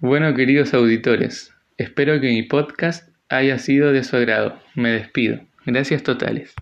Bueno, queridos auditores, espero que mi podcast haya sido de su agrado. Me despido. Gracias totales.